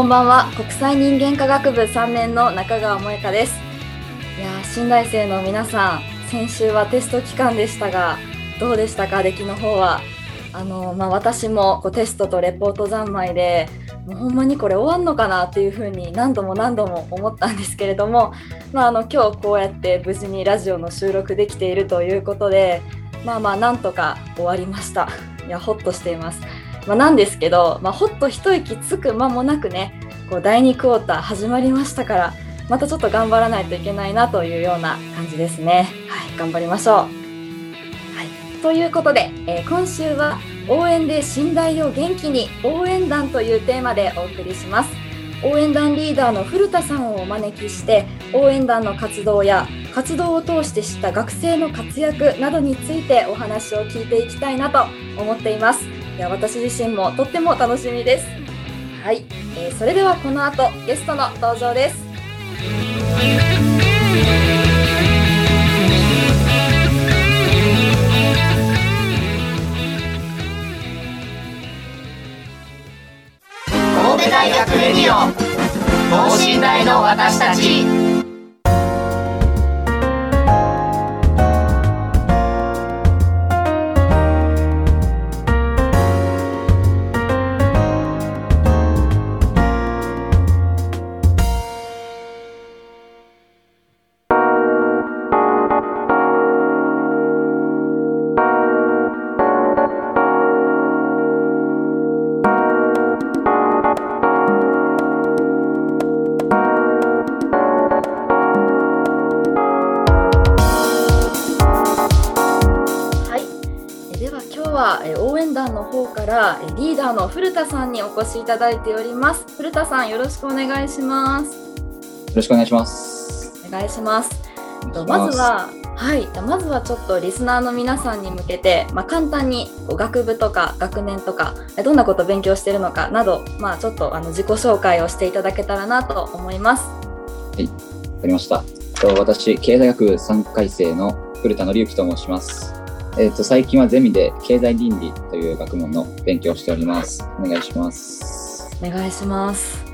こんばんは。国際人間科学部3年の中川萌香です。いや新大生の皆さん先週はテスト期間でしたがどうでしたか？出来の方は。あの、まあ、私もこうテストとレポート三昧でもうほんまにこれ終わんのかなっていうふうに何度も何度も思ったんですけれども、まあ、あの今日こうやって無事にラジオの収録できているということでまあまあなんとか終わりました。いやほっとしています。まあ、なんですけど、まあ、ほっと一息つく間もなくねこう第2クォーター始まりましたからまたちょっと頑張らないといけないなというような感じですね。はい、頑張りましょう。はい、ということで、えー、今週は応援で信頼を元気に応援団というテーマでお送りします。応援団リーダーの古田さんをお招きして応援団の活動や活動を通して知った学生の活躍などについてお話を聞いていきたいなと思っています。いや私自身もとっても楽しみです。はい、えー、それではこの後ゲストの登場です。神戸大学レディオ。等身大の私たち。からリーダーの古田さんにお越しいただいております。古田さんよろしくお願いします。よろしくお願いします。お願いします。まずははい、まずはちょっとリスナーの皆さんに向けて、まあ、簡単に学部とか学年とかどんなことを勉強しているのかなど、まあ、ちょっとあの自己紹介をしていただけたらなと思います。はい、わかりました。私、経済学部3回生の古田紀之と申します。えっ、ー、と、最近はゼミで経済倫理という学問の勉強をしております。お願いします。お願いします。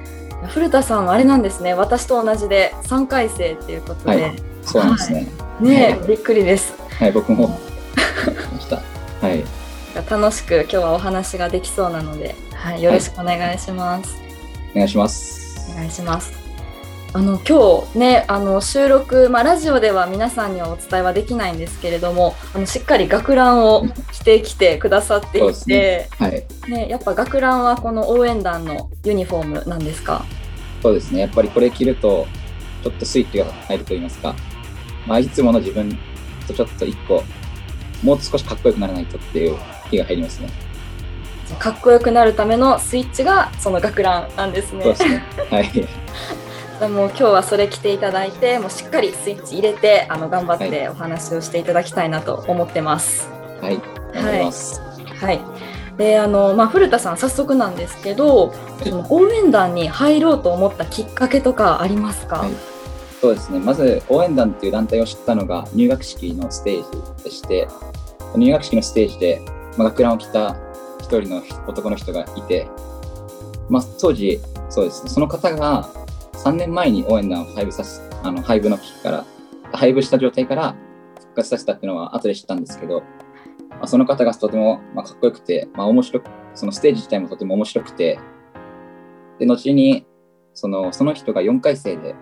古田さんはあれなんですね。私と同じで3回生っていうことで。はい、そうなんですね。はい、ね、はい、びっくりです。はい、僕も。はい。楽しく今日はお話ができそうなので、はい、よろしくお願いします。お願いします。お願いします。あの今日ねあの収録、まあ、ラジオでは皆さんにはお伝えはできないんですけれどもあのしっかり学ランを着てきてくださっていて、ね、はい。ね、やっぱ学ランはこの応援団のユニフォームなんですか？そうですね。やっぱりこれ着るとちょっとスイッチが入ると言いますか、まあ、いつもの自分とちょっと一個もう少しかっこよくならないとっていう気が入りますね。かっこよくなるためのスイッチがその学ランなんですね。すね。はい もう今日はそれ着ていただいてもうしっかりスイッチ入れてあの頑張ってお話をしていただきたいなと思ってます。はい、はい、はい。であのまあ、古田さん早速なんですけど、その応援団に入ろうと思ったきっかけとかありますか、はい、そうですね。まず応援団っていう団体を知ったのが入学式のステージでして入学式のステージで、まあ、学ランを着た一人の男の人がいて、まあ、当時そうですね。その方が3年前に応援団を配布させ、あの配布の危機から、配布した状態から復活させたっていうのは後で知ったんですけど、まあ、その方がとても、まあ、かっこよくて、まあ、面白く、そのステージ自体もとても面白くて、で、後に、その、その人が4回生で、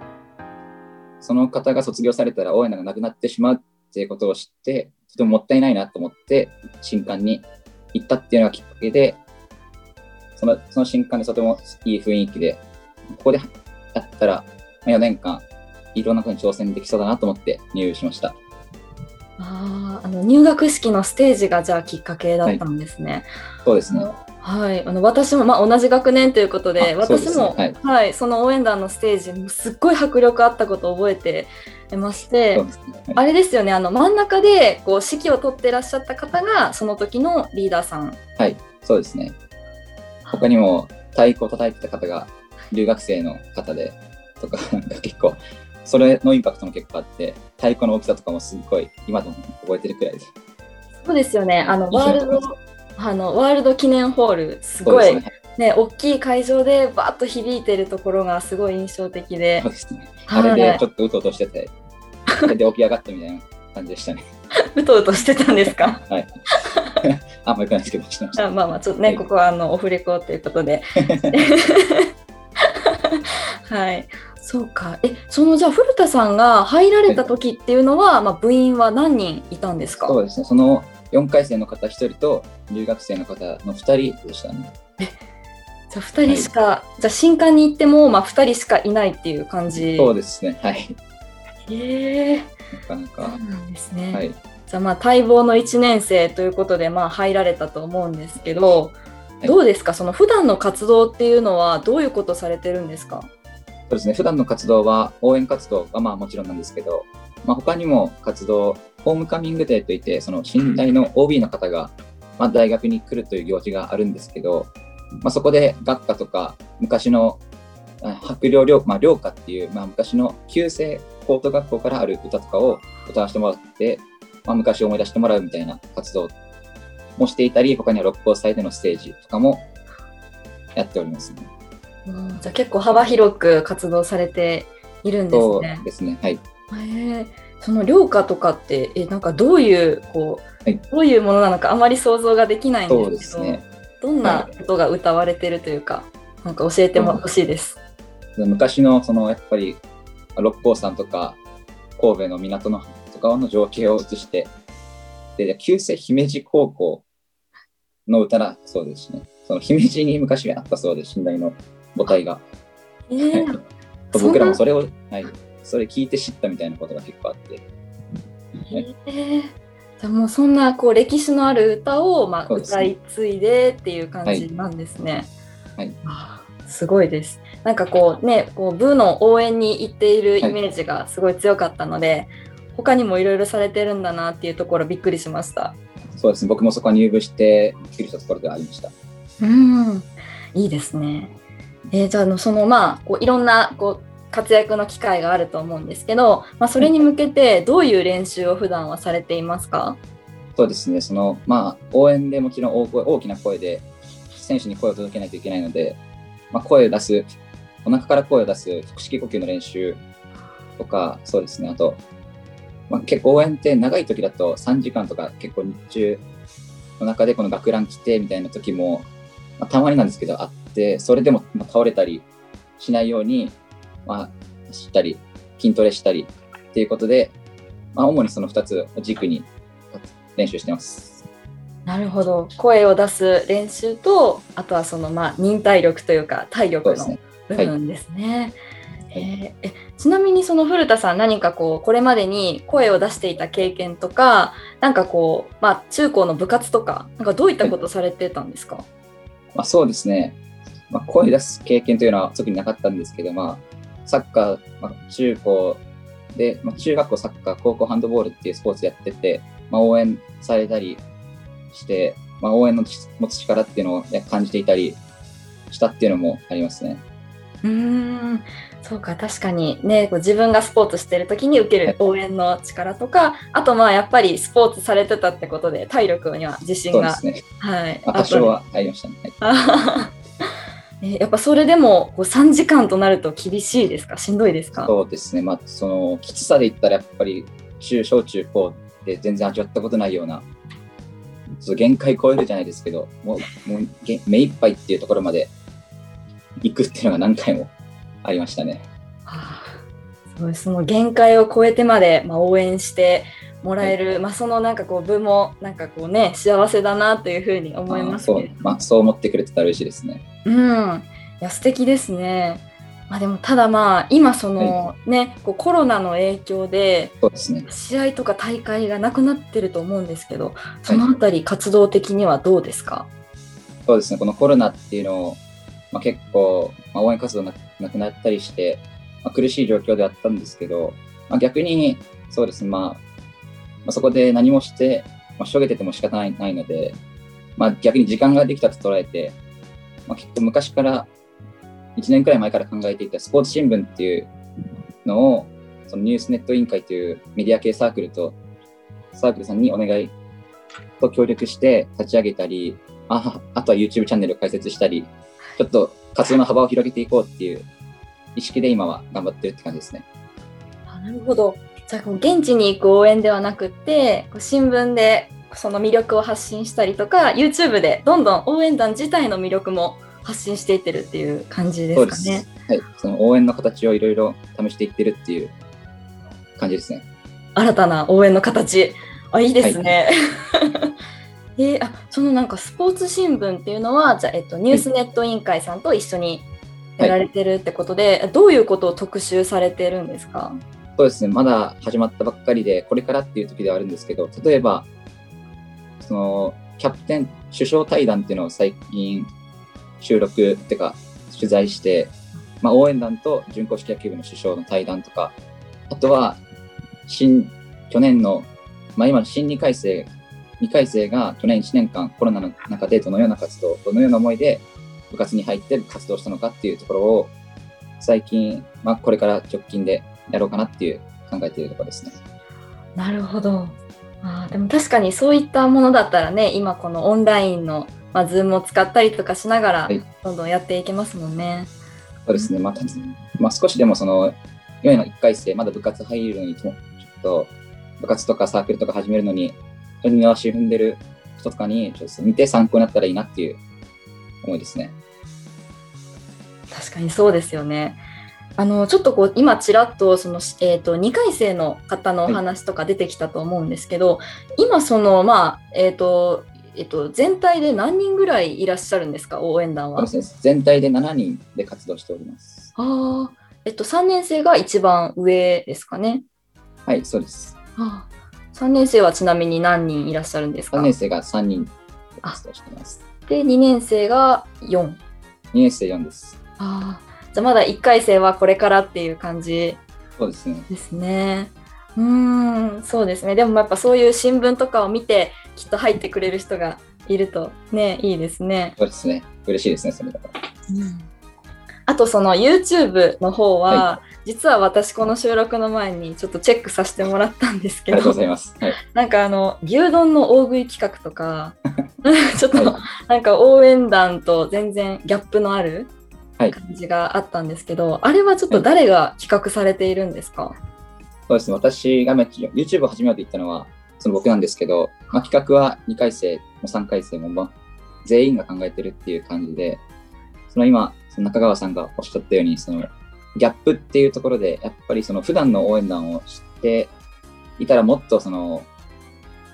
その方が卒業されたら応援団がなくなってしまうっていうことを知って、とてももったいないなと思って、新刊に行ったっていうのがきっかけで、そのその新刊でとてもいい雰囲気で、ここでやったら、まあ4年間、いろんなことに挑戦できそうだなと思って入部しました。あーあの入学式のステージがじゃあきっかけだったんですね。そうですね。はい、あの私も、まあ、同じ学年ということで私も、はいはい、その応援団のステージもすっごい迫力あったことを覚えてましてね。はいあれですよねあの真ん中でこう指揮を取ってらっしゃった方がその時のリーダーさん。はい、そうですね。他にも太鼓を叩いてた方が留学生の方で、とか、なんか結構、それのインパクトも結構あって、太鼓の大きさとかもすっごい今でも覚えてるくらいです。そうですよねあの印ワールドあのワールド記念ホールすごいね。ね大きい会場でバーッと響いてるところがすごい印象的でそうですね。はいあれでちょっとうとうとしてて、それで起き上がったみたいな感じでしたね。うとうとしてたんですか？はい。あんまりくないですけど、してましまあまあちょっとね、はいここはあのオフレコということで。はい。そうか。え、そのじゃあ古田さんが入られた時っていうのは、まあ部員は何人いたんですか？そうですね。その4回生の方1人と留学生の方の2人でしたね。じゃあ2人しか、じゃあ新刊に行ってもまあ2人しかいないっていう感じ。そうですね。はい。へえ。なかなそうか。なんですね。はい。じゃあまあ待望の1年生ということでまあ入られたと思うんですけど、いどうですか？その普段の活動っていうのはどういうことされてるんですか？そうですね。普段の活動は応援活動がまあもちろんなんですけど、まあ、他にも活動、ホームカミングデーといって、その新大の OB の方が、まあ、大学に来るという行事があるんですけど、まあ、そこで学科とか昔のあ白陵陵、まあ、陵歌っていう、まあ、昔の旧制高等学校からある歌とかを歌わせてもらって、まあ、昔を思い出してもらうみたいな活動もしていたり、他には六甲祭でのステージとかもやっておりますね。うんじゃあ結構幅広く活動されているんですそうね。ですね。はい。へえその寮歌とかってえなんかどういうこう、はいどういうものなのかあまり想像ができないんでけど、ですすね。どんなことが歌われてるというか、なんか教えてもほしいです。昔のそのやっぱり六甲山とか神戸の港のとかの情景を映してで旧制姫路高校の歌だそうですね。その姫路に昔あったそうです寝台の母体が。えー 僕らもそれを、はい、それ聞いて知ったみたいなことが結構あって。えーじゃあもうそんなこう歴史のある歌を、まあ、歌い継いでっていう感じなんですね。はい。あーすごいです。なんかこうね、こう部の応援に行っているイメージがすごい強かったので、他にもいろいろされてるんだなっていうところびっくりしました。そうですね僕もそこに入部してびっくりしたところではありましたうん、いいですね。えーじゃあそのまあこういろんなこう活躍の機会があると思うんですけど、まあ、それに向けてどういう練習を普段はされていますか？そうですね、そのまあ、応援でもちろん大声大きな声で選手に声を届けないといけないので、まあ、声を出す、お腹から声を出す腹式呼吸の練習とか、そうですね、あと、まあ、結構応援って長い時だと3時間とか結構日中の中でこの学ラン来てみたいな時も、まあ、たまになんですけどあって、それでもまあ倒れたりしないように、まあ、走ったり筋トレしたりっていうことで、まあ、主にその2つを軸に練習してます。なるほど声を出す練習とあとはそのまあ忍耐力というか体力のそうですね。部分ですね。えーちなみにその古田さん何かこうこれまでに声を出していた経験とかなんかこう、まあ、中高の部活とかなんかどういったことされてたんですか、まあ、そうですね。まあ、声出す経験というのは特になかったんですけど、まあ、サッカー、まあ、中高で、まあ、中学校サッカー、高校ハンドボールっていうスポーツやってて、まあ、応援されたりして、まあ、応援の持つ力っていうのを感じていたりしたっていうのもありますね。うーんそうか確かにねこう自分がスポーツしてる時に受ける応援の力とかあとまあやっぱりスポーツされてたってことで体力には自信が、ね。はい、まあ、多少はありましたね。やっぱそれでもこう3時間となると厳しいですか？しんどいですか？そうですね。まあ、その、きつさで言ったらやっぱり、中、小中高で全然味わったことないような、ちょっと限界超えるじゃないですけど、もう、もうげ目いっぱいっていうところまで行くっていうのが何回もありましたね。はあすごいその限界を超えてまで、まあ、応援して、もらえる、まあ、そのなんかこう部もなんかこうね幸せだなというふうに思いますそう,、まあ、そう思ってくれてたら嬉しいですね。うん、いや素敵ですね。まあ、でもただまあ今そのね、こうコロナの影響で。試合とか大会がなくなってると思うんですけどそのあたり活動的にはどうですか、そうですね。このコロナっていうのを、まあ、結構、まあ、応援活動なくなったりして、まあ、苦しい状況であったんですけど、まあ、逆にそうですね。まあ、まあ、そこで何もして、まあ、しょげてても仕方ないないので、まあ、逆に時間ができたと捉えて、まあ、結構昔から1年くらい前から考えていたスポーツ新聞っていうのをそのニュースネット委員会というメディア系サークルとサークルさんにお願いと協力して立ち上げたりああとは YouTube チャンネルを開設したりちょっと活動の幅を広げていこうっていう意識で今は頑張ってるって感じですね。あなるほどじゃあこう現地に行く応援ではなくってこう新聞でその魅力を発信したりとか YouTube でどんどん応援団自体の魅力も発信していってるっていう感じですかね。はい、その応援の形をいろいろ試していってるっていう感じですね。新たな応援の形あいいですね。であそのなんかスポーツ新聞っていうのはじゃあ、えっと、ニュースネット委員会さんと一緒にやられてるってことで、どういうことを特集されてるんですか？そうですね、まだ始まったばっかりで、これからっていう時ではあるんですけど、例えば、その、キャプテン、首相対談っていうのを最近収録っていうか、取材して、まあ、応援団と準公式野球部の首相の対談とか、あとは、新、去年の、まあ、今の新2回生、2回生が去年1年間コロナの中でどのような活動、どのような思いで部活に入って活動したのかっていうところを、最近、まあ、これから直近でやろうかなっていう考えているところですね。なるほどあーでも確かにそういったものだったらね今このオンラインの、まあ、Zoom を使ったりとかしながらはいどんどんやっていけますもんね。そうですね。まあ、たまあ、少しでもその、4位の1回生、まだ部活入るのに、ちょっと、部活とかサークルとか始めるのに、ちょっと二の足踏んでる人とかに、ちょっと見て参考になったらいいなっていう思いですね。確かにそうですよね。あのちょっとこう今ちらっとその、えー、と2回生の方のお話とか出てきたと思うんですけど、今そのまあえっ、とえっと全体で何人ぐらいいらっしゃるんですか？応援団は？全体で7人で活動しております。ああえっと3年生が一番上ですかね？はい、そうです。あ3年生はちなみに何人いらっしゃるんですか？3年生が3人で活動しています。で2年生が4。2年生4です。ああじゃあまだ1回生はこれからっていう感じそうですね。ですね。うーん、そうですね。でもやっぱそういう新聞とかを見て、きっと入ってくれる人がいるとね、いいですね。そうですね。嬉しいですね、それだから。あとその YouTube の方は、は実は私この収録の前にちょっとチェックさせてもらったんですけどありがとうござい、ます。はい。なんかあの、牛丼の大食い企画とか、ちょっとはなんか応援団と全然ギャップのあるはい感じがあったんですけど、あれはちょっと誰が企画されているんですか、そうですね、私がまあ YouTube を始めようと言ったのは、その僕なんですけど、まあ、企画は2回生も3回生も、まあ、全員が考えてるっていう感じで、その今、その中川さんがおっしゃったように、そのギャップっていうところで、やっぱりその普段の応援団を知っていたらもっとその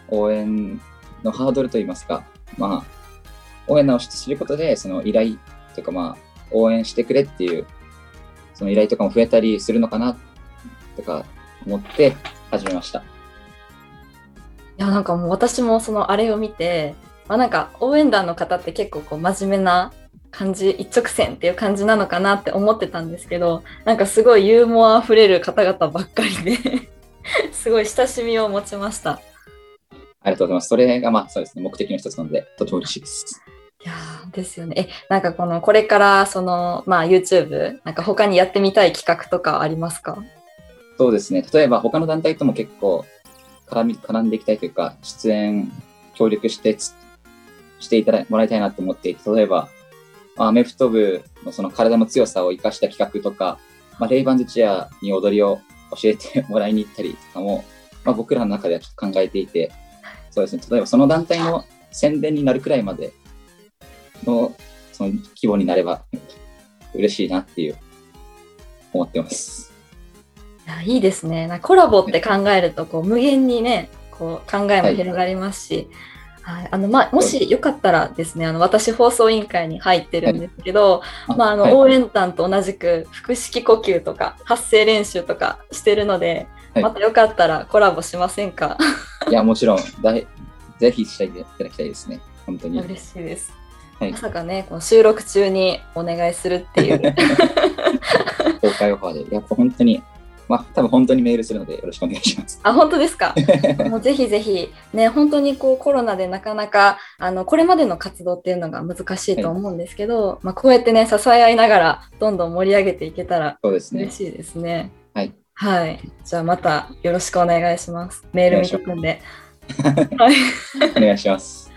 応援のハードルといいますか、まあ、応援団を知ることで、その依頼とか、まあ、応援してくれっていう、その依頼とかも増えたりするのかなとか思って始めました。いやなんかもう私もそのあれを見て、まあ、なんか応援団の方って結構こう真面目な感じ一直線っていう感じなのかなって思ってたんですけどなんかすごいユーモアあふれる方々ばっかりで すごい親しみを持ちました。ありがとうございます。それがまあそうですね、目的の一つなので、とても嬉しいです。いやーですよね。えなんかこのこれからそのまあ YouTube なんか他にやってみたい企画とかありますか？そうですね、例えば他の団体とも結構絡み絡んでいきたいというか、出演、協力してつしていただもらいたいなと思っていて、例えば、まあアメフト部のその体の強さを生かした企画とか、まあ、レイバンズチェアに踊りを教えて もらいに行ったりとかも、まあ、僕らの中ではちょっと考えていて、そうですね、例えばその団体の宣伝になるくらいまでのその規模になれば嬉しいなっていう思ってます。いいいですね。なコラボって考えるとこう無限にねこう考えも広がりますし、はい、あのまあ、もしよかったらですねあの私放送委員会に入ってるんですけど、はい。まあ、あのはい。応援団と同じく腹式呼吸とか発声練習とかしてるので、はい。またよかったらコラボしませんか？いや、もちろん、だいぜひしていただきたいですね。本当に。嬉しいです。はい。まさかねこの収録中にお願いするっていう。公開オファーで、やっぱ本当に、まあ、多分本当にメールするのでよろしくお願いします。あ本当ですか？もうぜひぜひね本当にこうコロナでなかなかあのこれまでの活動っていうのが難しいと思うんですけど、まあ、こうやってね支え合いながらどんどん盛り上げていけたらそうですね嬉。しいですね。はい。はい。じゃあまたよろしくお願いします。メール見てくんで。はい。お願いします。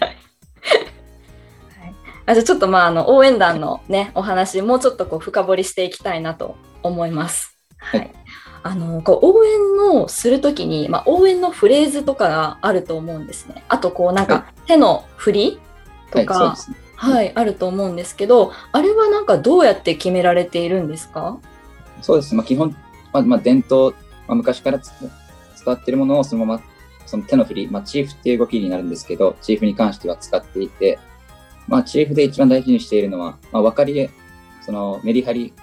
あじゃあちょっとまああの応援団のねお話もうちょっとこう深掘りしていきたいなと思います。はい。はいあのこう応援のするときに、まあ、応援のフレーズとかがあると思うんですね。あとこうなんか手の振りとか、ですね。はい、あると思うんですけど、あれはなんかどうやって決められているんですか？そうです。まあ、基本、まあ、まあ、伝統、まあ、昔からつ伝わっているものをそのまま、その手の振り、まあ、チーフっていう動きになるんですけど、チーフに関しては使っていて、まあ、チーフで一番大事にしているのは、まあ、分かり、そのメリハリ、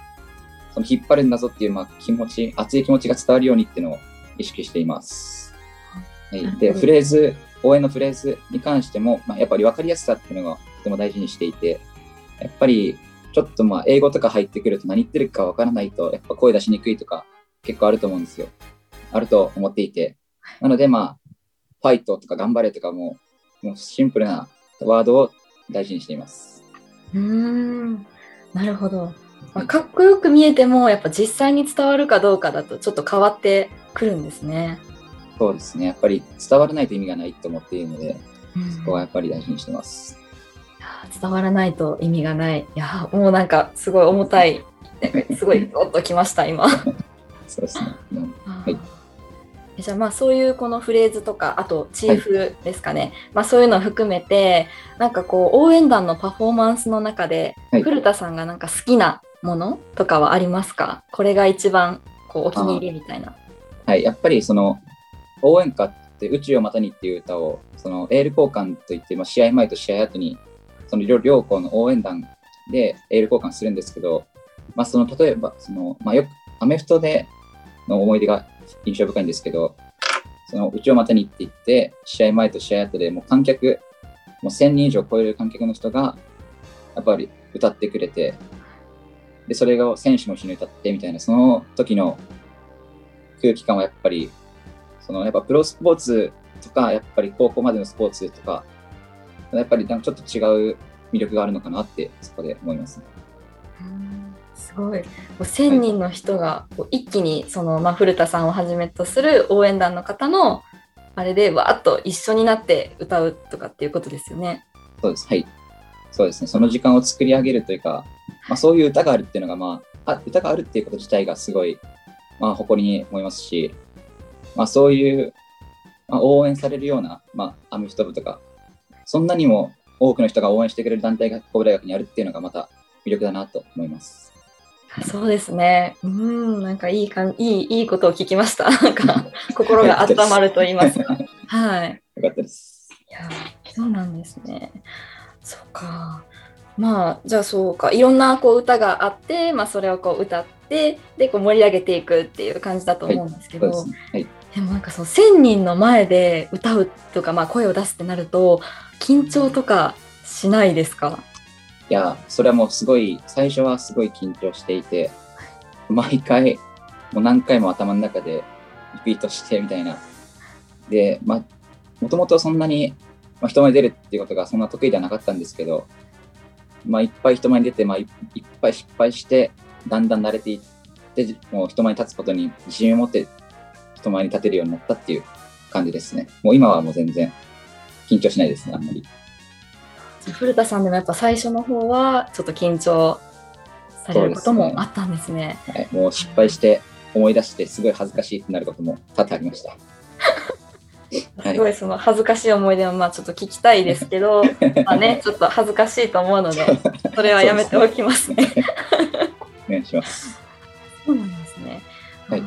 その引っ張るんだぞっていう、まあ、気持ち、熱い気持ちが伝わるようにっていうのを意識しています。はい、で、フレーズ、応援のフレーズに関しても、まあ、やっぱり分かりやすさっていうのがとても大事にしていて、やっぱりちょっとまあ英語とか入ってくると何言ってるか分からないと、やっぱ声出しにくいとか結構あると思うんですよ。あると思っていて。なのでまあ、ファイトとか頑張れとかも、もうシンプルなワードを大事にしています。うーん、なるほど。まあ、かっこよく見えても、やっぱ実際に伝わるかどうかだとちょっと変わってくるんですね。そうですね。やっぱり伝わらないと意味がないと思っているので、うんそこはやっぱり大事にしてます。伝わらないと意味がない。いやーもうなんかすごい重たい。すごいおっときました、今。そうですね。うんはいじゃあまあそういうこのフレーズとかあとチーフですかね、まあそういうのを含めてなんかこう応援団のパフォーマンスの中で、はい古田さんがなんか好きなものとかはありますか？これが一番こうお気に入りみたいな。はい、やっぱりその応援歌って宇宙をまたにっていう歌をそのエール交換といって、まあ、試合前と試合後にその両校の応援団でエール交換するんですけど、まあ、その例えばその、まあ、よくアメフトでの思い出が印象深いんですけどその宇宙をまたにって言って試合前と試合後でもう観客もう1000人以上超える観客の人がやっぱり歌ってくれてでそれを選手も一緒に歌ってみたいなその時の空気感はやっぱり、そのやっぱプロスポーツとか、やっぱり高校までのスポーツとか、やっぱりなんかちょっと違う魅力があるのかなって、そこで思いますね。うんすごい。こう1000人の人がこう一気にその、まあ、古田さんをはじめとする応援団の方のあれでわーっと一緒になって歌うとかっていうことですよね。そうです。はい。そうですね。その時間を作り上げるというか、まあ、そういう歌があるっていうのが、まあ、あ歌があるっていうこと自体がすごい、まあ、誇りに思いますし、まあ、そういう、まあ、応援されるような、まあ、アメフト部とか、そんなにも多くの人が応援してくれる団体が神戸大学にあるっていうのがまた魅力だなと思います。そうですね。うん、なんかいいかんいいいいことを聞きました。なんか心が温まると言いますか。はい。よかったです。いやー、そうなんですね。そうか。まあじゃあそうかいろんなこう歌があって、まあ、それをこう歌ってでこう盛り上げていくっていう感じだと思うんですけど、そうで。はい。でもなんかその1,000人の前で歌うとか、まあ、声を出すってなると緊張とかしないですか？いや、それはもうすごい、最初はすごい緊張していて、毎回、もう何回も頭の中でリピートしてみたいな。で、まあ、もともとそんなに、まあ、人前に出るっていうことがそんな得意ではなかったんですけど、まあ、いっぱい人前に出て、まあ、いいっぱい失敗して、だんだん慣れていって、もう人前に立つことに自信を持って人前に立てるようになったっていう感じですね。もう今はもう全然緊張しないですね、あんまり。古田さんでもやっぱ最初の方はちょっと緊張されることもあったんですね。はい、もう失敗して思い出してすごい恥ずかしいってなることも多々ありました。はいすごいその恥ずかしい思い出はまあちょっと聞きたいですけど、まあね、ちょっと恥ずかしいと思うので、それはやめておきますね。お願いします。そうなんですね。はい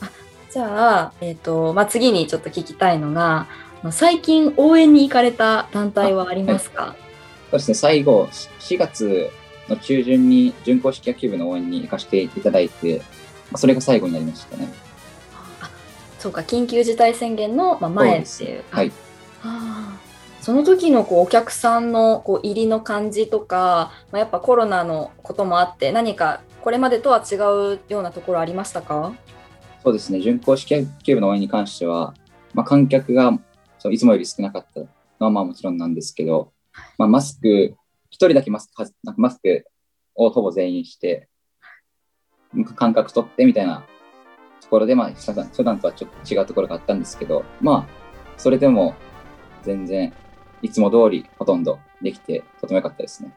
あじゃあ、えっ、と、まあ、次にちょっと聞きたいのが、最近応援に行かれた団体はありますか、そうですね、最後、4月の中旬に準公式野球部の応援に行かせていただいて、まあ、それが最後になりましたね。そうか、緊急事態宣言のまあ前っていう。はい。あー。その時のこうお客さんのこう入りの感じとか、まあ、やっぱコロナのこともあって何かこれまでとは違うようなところありましたか？そうですね、準公式野球部の応援に関しては、まあ、観客がそういつもより少なかったのはまあもちろんなんですけど、まあ、マスク、一人だけマスクマスクをほぼ全員して、間隔取ってみたいなところで、まあ、普段とはちょっと違うところがあったんですけど、まあ、それでも全然いつも通りほとんどできて、とても良かったですね。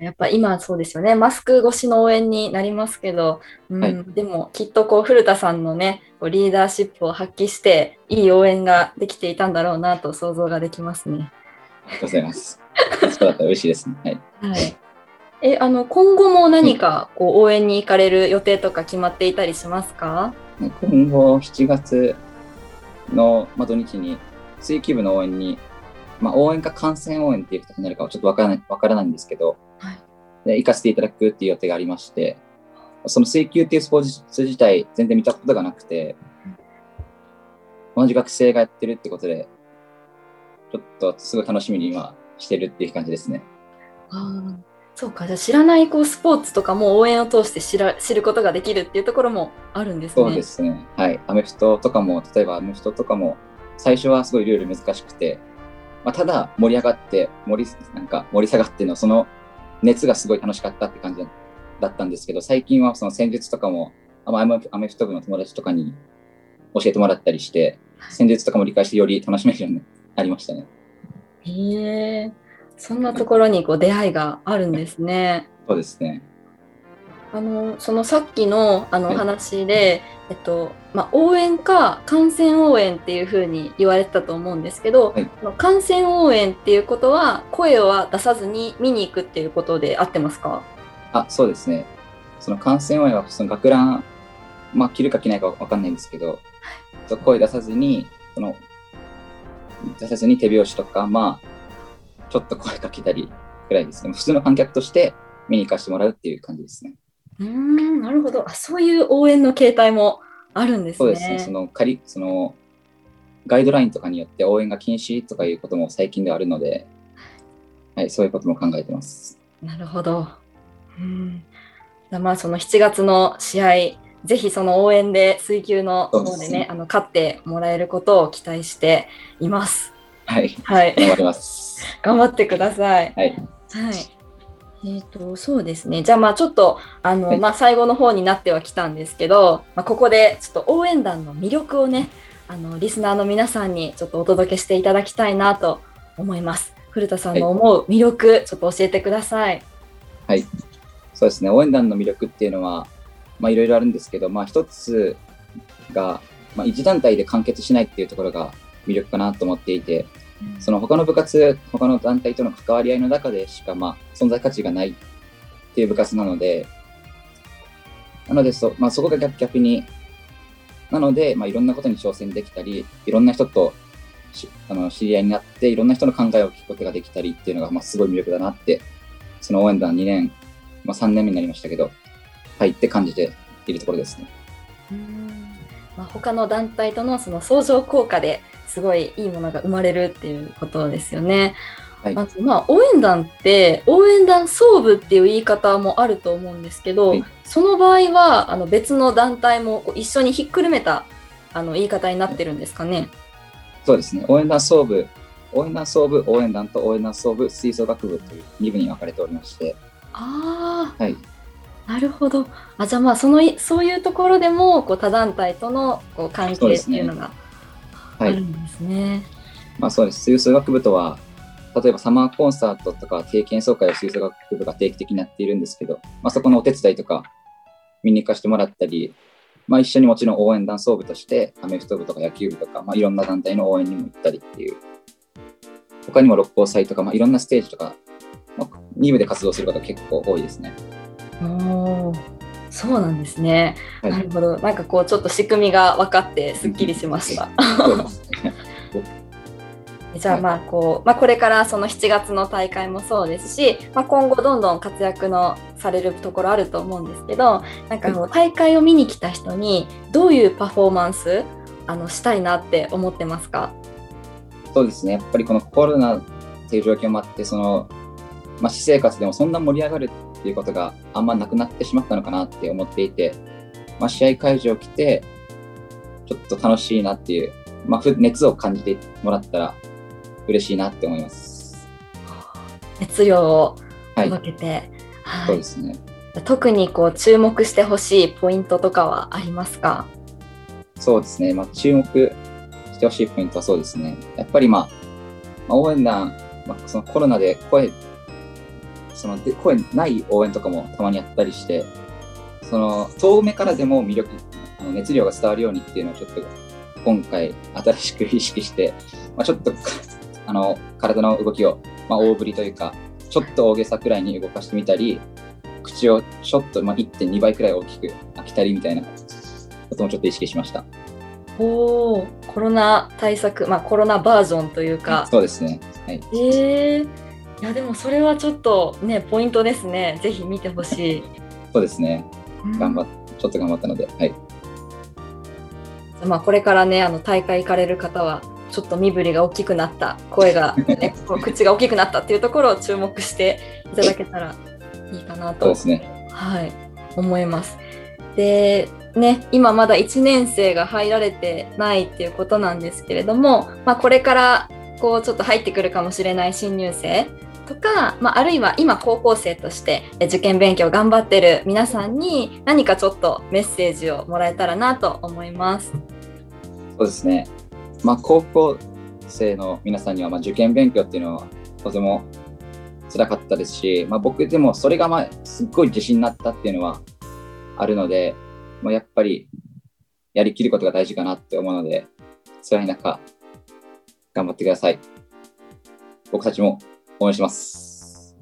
やっぱ今そうですよねマスク越しの応援になりますけど、うんはいでもきっとこう古田さんのねこうリーダーシップを発揮していい応援ができていたんだろうなと想像ができますね。ありがとうございます。そうだったら嬉しいですね。はい。はい。え、あの、今後も何か、こう、応援に行かれる予定とか決まっていたりしますか？今後7月の、まあ、土日に水球部の応援に、まあ、応援か観戦応援っていう形になるかはちょっとわからないわからないんですけど、はいで行かせていただくっていう予定がありましてその水球っていうスポーツ自体全然見たことがなくて同じ学生がやってるってことでちょっとすごい楽しみに今してるっていう感じですね。ああ。そうか、じゃあ知らないこうスポーツとかも応援を通して知ら知ることができるっていうところもあるんですね。そうですね。はい。アメフトとかも、例えばアメフトとかも、最初はすごいルール難しくて、まあ、ただ盛り上がって、盛り、なんか盛り下がっての、その熱がすごい楽しかったって感じだったんですけど、最近はその戦術とかも、アメアメフト部の友達とかに教えてもらったりして、戦術とかも理解してより楽しめるようになりましたね。へえ。そんなところにこう出会いがあるんですね。そうですね。あのそのさっきのあの話で、えっとまあ、応援か観戦応援っていうふうに言われてたと思うんですけど、はいその観戦応援っていうことは声は出さずに見に行くっていうことで合ってますか？あ、そうですね。その観戦応援は、その学ラン、まあ、着るか着ないかわかんないんですけど、そう声出さずに、その、出さずに手拍子とか、まあ、ちょっと声かけたりくらいですね。普通の観客として見に行かせてもらうっていう感じですね。うーんなるほどあそういう応援の形態もあるんですね。そうですね。その、仮、その、ガイドラインとかによって応援が禁止とかいうことも最近ではあるので、はい、そういうことも考えてます。なるほど。うんまあその7月の試合ぜひその応援で水球の方でねですねあの勝ってもらえることを期待しています。はい、はい。頑張ります。頑張ってください。はい。はい。えっ、と、そうですね。じゃあ、まあ、ちょっと、あの、はいまあ、最後の方になってはきたんですけど、まあ、ここで、ちょっと応援団の魅力をね、あの、リスナーの皆さんにちょっとお届けしていただきたいなと思います。古田さんの思う魅力、ちょっと教えてください。はい。そうですね。応援団の魅力っていうのは、まあいろいろあるんですけど、まあ一つが、まあ一団体で完結しないっていうところが魅力かなと思っていて、その他の部活、他の団体との関わり合いの中でしか、まあ存在価値がないっていう部活なので、なのでそ、まあそこが逆逆に、なので、まあいろんなことに挑戦できたり、いろんな人としあの知り合いになって、いろんな人の考えを聞くことができたりっていうのが、まあすごい魅力だなって、その応援団2年、まあ3年目になりましたけど、入って感じているところですね。うんまあ、他の団体とのその相乗効果ですごいいいものが生まれるっていうことですよね。はいまずまあ応援団って応援団総部っていう言い方もあると思うんですけど、はいその場合はあの別の団体も一緒にひっくるめたあの言い方になってるんですかね。そうですね。応援団総部、応援団総部、応援団と応援団総部、吹奏楽部という2部に分かれておりまして、あはい。あなるほど。あじゃあまあそのいそういうところでもこう他団体とのこう関係っていうのがあはいるんですね。まあそうです。吹奏楽部とは、例えばサマーコンサートとか定期演奏会を吹奏楽部が定期的にやっているんですけど、まあそこのお手伝いとか見に行かせてもらったり、まあ一緒にもちろん応援団総部として、アメフト部とか野球部とか、まあいろんな団体の応援にも行ったりっていう、他にも六甲祭とか、まあいろんなステージとか、まあ、2部で活動する方結構多いですね。おーそうなんですね。はい。なるほど。なんかこうちょっと仕組みが分かってすっきりしました。じゃあまあこう、まあ、これからその7月の大会もそうですし、まあ、今後どんどん活躍のされるところあると思うんですけどなんかもう大会を見に来た人にどういうパフォーマンスあのしたいなって思ってますか？そうですね。やっぱりこのコロナっていう状況もあってその、まあ、私生活でもそんな盛り上がるっていうことがあんまなくなってしまったのかなって思っていて、まあ、試合会場来てちょっと楽しいなっていう、まあ、熱を感じてもらったら嬉しいなって思います。熱量を届けて、はい。はい、そうですね。特にこう注目してほしいポイントとかはありますか？そうですね、まあ、注目してほしいポイントはそうですね。やっぱり、まあ、まあ、応援団、まあ、そのコロナで声そので声ない応援とかもたまにやったりしてその遠目からでも魅力あの熱量が伝わるようにっていうのをちょっと今回新しく意識して、まあ、ちょっと あの体の動きを、まあ、大振りというかちょっと大げさくらいに動かしてみたり口をちょっと、まあ、1.2倍くらい大きく開けたりみたいなこともちょっと意識しました。おおコロナ対策、まあ、コロナバージョンというか。そうですね。はい。えー、いやでもそれはちょっとねポイントですね。ぜひ見てほしい。そうですね。頑張っ、ちょっと頑張ったのではい。まあこれからねあの大会行かれる方はちょっと身振りが大きくなった声が、ね、口が大きくなったっていうところを注目していただけたらいいかなと。そうですね。はい。思います。でね今まだ1年生が入られてないっていうことなんですけれども、まあ、これからこうちょっと入ってくるかもしれない新入生とか、まあ、あるいは今高校生として受験勉強頑張ってる皆さんに何かちょっとメッセージをもらえたらなと思います。そうですね。まあ、高校生の皆さんには、ま、受験勉強っていうのはとても辛かったですし、まあ、僕でもそれがまあすっごい自信になったっていうのはあるので、まあ、やっぱりやりきることが大事かなって思うので、辛い中、頑張ってください。僕たちも応援します。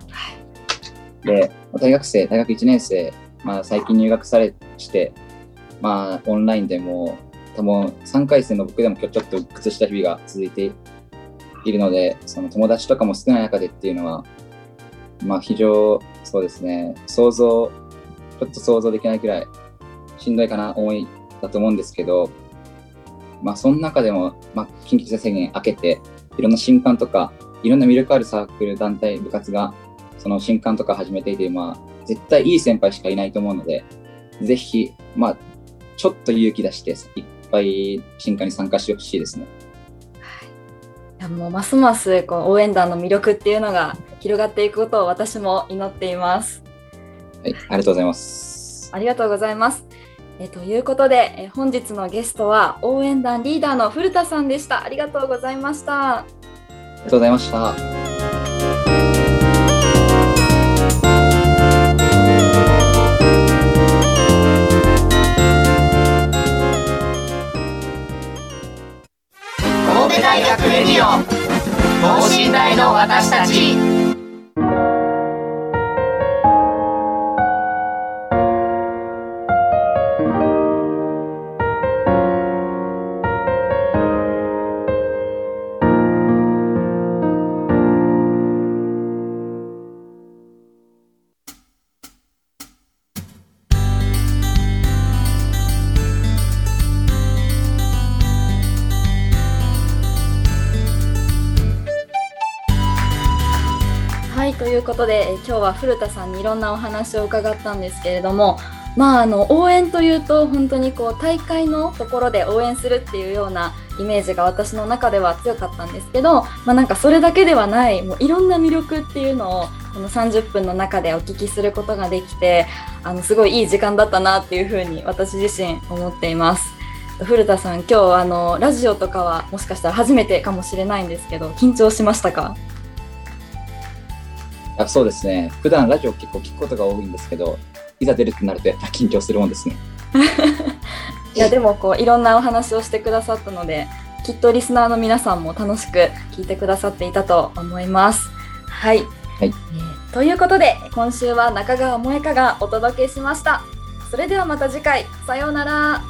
で、大学生、大学1年生、まあ、最近入学されして、まあ、オンラインでも、多分3回戦の僕でも今日ちょっと鬱屈した日々が続いているので、その友達とかも少ない中でっていうのは、まあ、非常、そうですね、想像、ちょっと想像できないくらいしんどいかな思いだと思うんですけど、まあ、その中でも、まあ、緊急事態宣言明けて、いろんな新刊とか、いろんな魅力あるサークル、団体、部活が、その新刊とか始めていて、まあ、絶対いい先輩しかいないと思うので、ぜひ、まあ、ちょっと勇気出して、いっぱい新刊に参加してほしいですね。いやもうますますこう応援団の魅力っていうのが広がっていくことを私も祈っています。はい、ありがとうございます。ありがとうございます。えということで、え本日のゲストは応援団リーダーの古田さんでした。ありがとうございました。ありがとうございました。神戸大学レディオ等身大の私たちいうことで、え今日は古田さんにいろんなお話を伺ったんですけれども、まあ、あの応援というと本当にこう大会のところで応援するっていうようなイメージが私の中では強かったんですけど、まあ、なんかそれだけではないもういろんな魅力っていうのをこの30分の中でお聞きすることができてあのすごいいい時間だったなっていうふうに私自身思っています。古田さん今日あのラジオとかはもしかしたら初めてかもしれないんですけど緊張しましたか？あそうですね。普段ラジオ結構聞くことが多いんですけど、いざ出るってなるとやっぱ緊張するもんですね。いやでもこういろんなお話をしてくださったのできっとリスナーの皆さんも楽しく聞いてくださっていたと思います。はい、はいえーということで今週は中川萌香がお届けしました。それではまた次回さようなら。